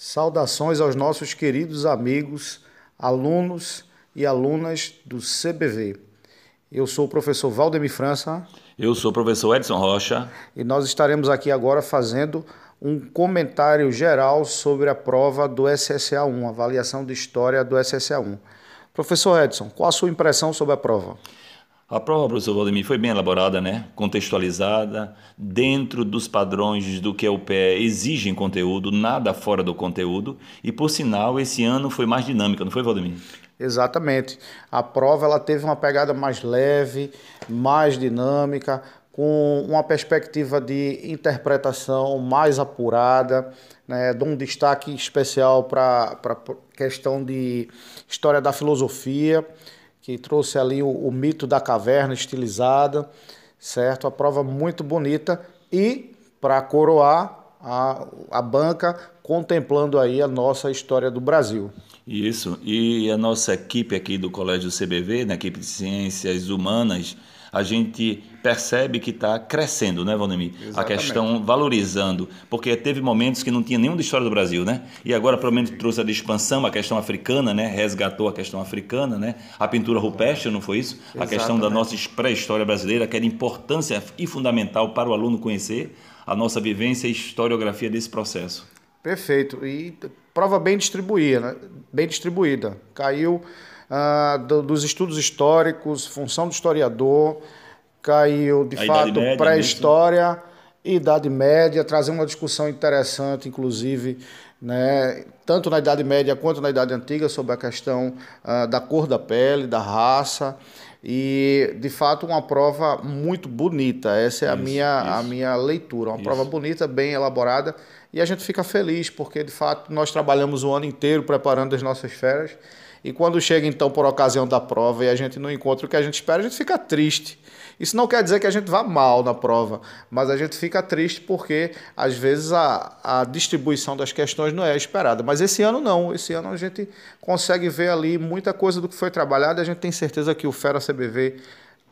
Saudações aos nossos queridos amigos, alunos e alunas do CBV. Eu sou o professor Valdemir França. Eu sou o professor Edson Rocha. E nós estaremos aqui agora fazendo um comentário geral sobre a prova do SSA1, avaliação de história do SSA1. Professor Edson, qual a sua impressão sobre a prova? A prova, professor Valdemir, foi bem elaborada, né? contextualizada, dentro dos padrões do que o PE exige em conteúdo, nada fora do conteúdo. E, por sinal, esse ano foi mais dinâmica, não foi, Valdemir? Exatamente. A prova ela teve uma pegada mais leve, mais dinâmica, com uma perspectiva de interpretação mais apurada. Né? Dou um destaque especial para a questão de história da filosofia que trouxe ali o, o mito da caverna estilizada, certo? A prova muito bonita e para coroar a, a banca contemplando aí a nossa história do Brasil. Isso, e a nossa equipe aqui do Colégio CBV, na equipe de Ciências Humanas, a gente percebe que está crescendo, né, Valdemir? A questão valorizando, porque teve momentos que não tinha nenhuma história do Brasil, né? E agora, pelo menos, trouxe a de expansão, a questão africana, né? Resgatou a questão africana, né? A pintura rupestre, não foi isso? Exatamente. A questão da nossa pré-história brasileira, que era importância e fundamental para o aluno conhecer a nossa vivência e historiografia desse processo. Perfeito. E prova bem distribuída, né? bem distribuída. Caiu ah, do, dos estudos históricos, função do historiador, caiu de a fato pré-história, Idade Média, trazer uma discussão interessante, inclusive, né, tanto na Idade Média quanto na Idade Antiga, sobre a questão ah, da cor da pele, da raça. E, de fato, uma prova muito bonita. Essa é a, minha, isso. a minha leitura. Uma isso. prova bonita, bem elaborada. E a gente fica feliz, porque, de fato, nós trabalhamos o ano inteiro preparando as nossas férias. E quando chega então por ocasião da prova e a gente não encontra o que a gente espera, a gente fica triste. Isso não quer dizer que a gente vá mal na prova, mas a gente fica triste porque às vezes a, a distribuição das questões não é esperada. Mas esse ano não, esse ano a gente consegue ver ali muita coisa do que foi trabalhado e a gente tem certeza que o Fera CBV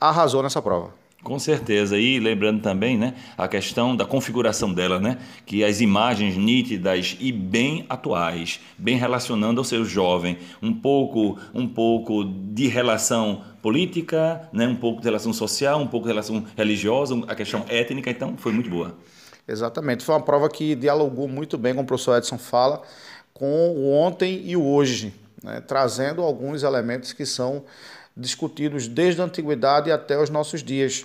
arrasou nessa prova. Com certeza. E lembrando também né, a questão da configuração dela, né, que as imagens nítidas e bem atuais, bem relacionando ao seu jovem, um pouco, um pouco de relação política, né, um pouco de relação social, um pouco de relação religiosa, a questão étnica, então foi muito boa. Exatamente. Foi uma prova que dialogou muito bem, como o professor Edson fala, com o ontem e o hoje, né, trazendo alguns elementos que são discutidos desde a antiguidade até os nossos dias.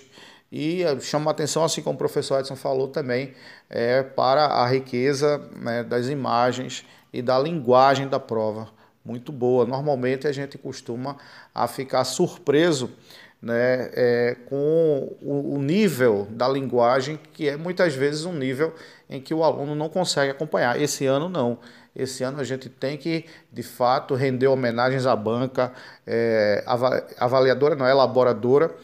E chama a atenção, assim como o professor Edson falou também, é, para a riqueza né, das imagens e da linguagem da prova. Muito boa. Normalmente a gente costuma a ficar surpreso né, é, com o, o, nível da linguagem, que é muitas vezes um nível em que o aluno não consegue acompanhar. Esse ano não. Esse ano a gente tem que, de fato, render homenagens à banca, é, avaliadora, não é elaboradora,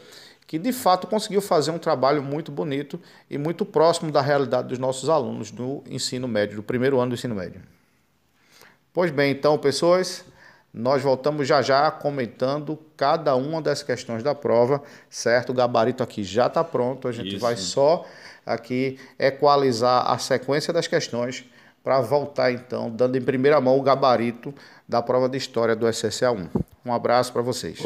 que de fato conseguiu fazer um trabalho muito bonito e muito próximo da realidade dos nossos alunos do ensino médio, do primeiro ano do ensino médio. Pois bem, então, pessoas, nós voltamos já já comentando cada uma das questões da prova, certo? O gabarito aqui já está pronto, a gente Isso. vai só aqui equalizar a sequência das questões para voltar então, dando em primeira mão o gabarito da prova de história do SSA1. Um abraço para vocês.